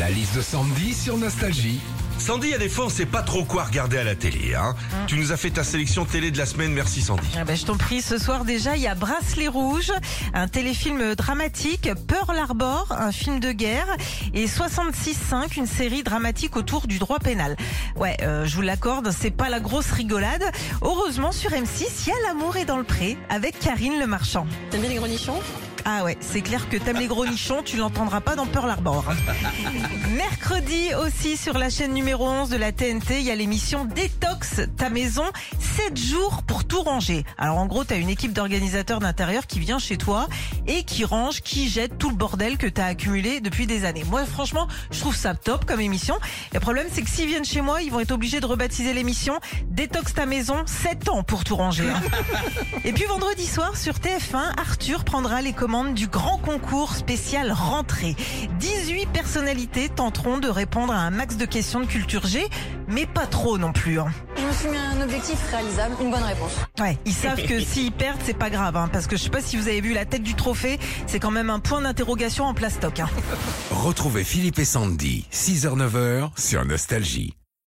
La liste de Sandy sur Nostalgie. Sandy, a des fois, on sait pas trop quoi regarder à la télé. Hein. Tu nous as fait ta sélection télé de la semaine, merci Sandy. Ah ben, je t'en prie, ce soir déjà, il y a Bracelet Rouge, un téléfilm dramatique, Pearl Harbor, un film de guerre, et 66.5, une série dramatique autour du droit pénal. Ouais, euh, je vous l'accorde, c'est pas la grosse rigolade. Heureusement, sur M6, il y a L'amour est dans le pré, avec Karine Le Marchand. T'aimes bien les gros nichons? Ah ouais, c'est clair que t'aimes les gros nichons, tu l'entendras pas dans Pearl Harbor. Mercredi aussi sur la chaîne numéro 11 de la TNT, il y a l'émission Détox ta maison, 7 jours pour tout ranger. Alors en gros, t'as une équipe d'organisateurs d'intérieur qui vient chez toi et qui range, qui jette tout le bordel que t'as accumulé depuis des années. Moi franchement, je trouve ça top comme émission. Le problème c'est que s'ils viennent chez moi, ils vont être obligés de rebaptiser l'émission Détox ta maison, 7 ans pour tout ranger. hein. Et puis vendredi soir sur TF1, Arthur prendra les commandes du grand concours spécial rentrée. 18 personnalités tenteront de répondre à un max de questions de culture G, mais pas trop non plus. hein. Je me suis mis un objectif réalisable, une bonne réponse. Ouais, ils savent que s'ils perdent, c'est pas grave, hein, parce que je sais pas si vous avez vu la tête du trophée, c'est quand même un point d'interrogation en plastoc. Hein. Retrouvez Philippe et Sandy, 6h-9h sur Nostalgie.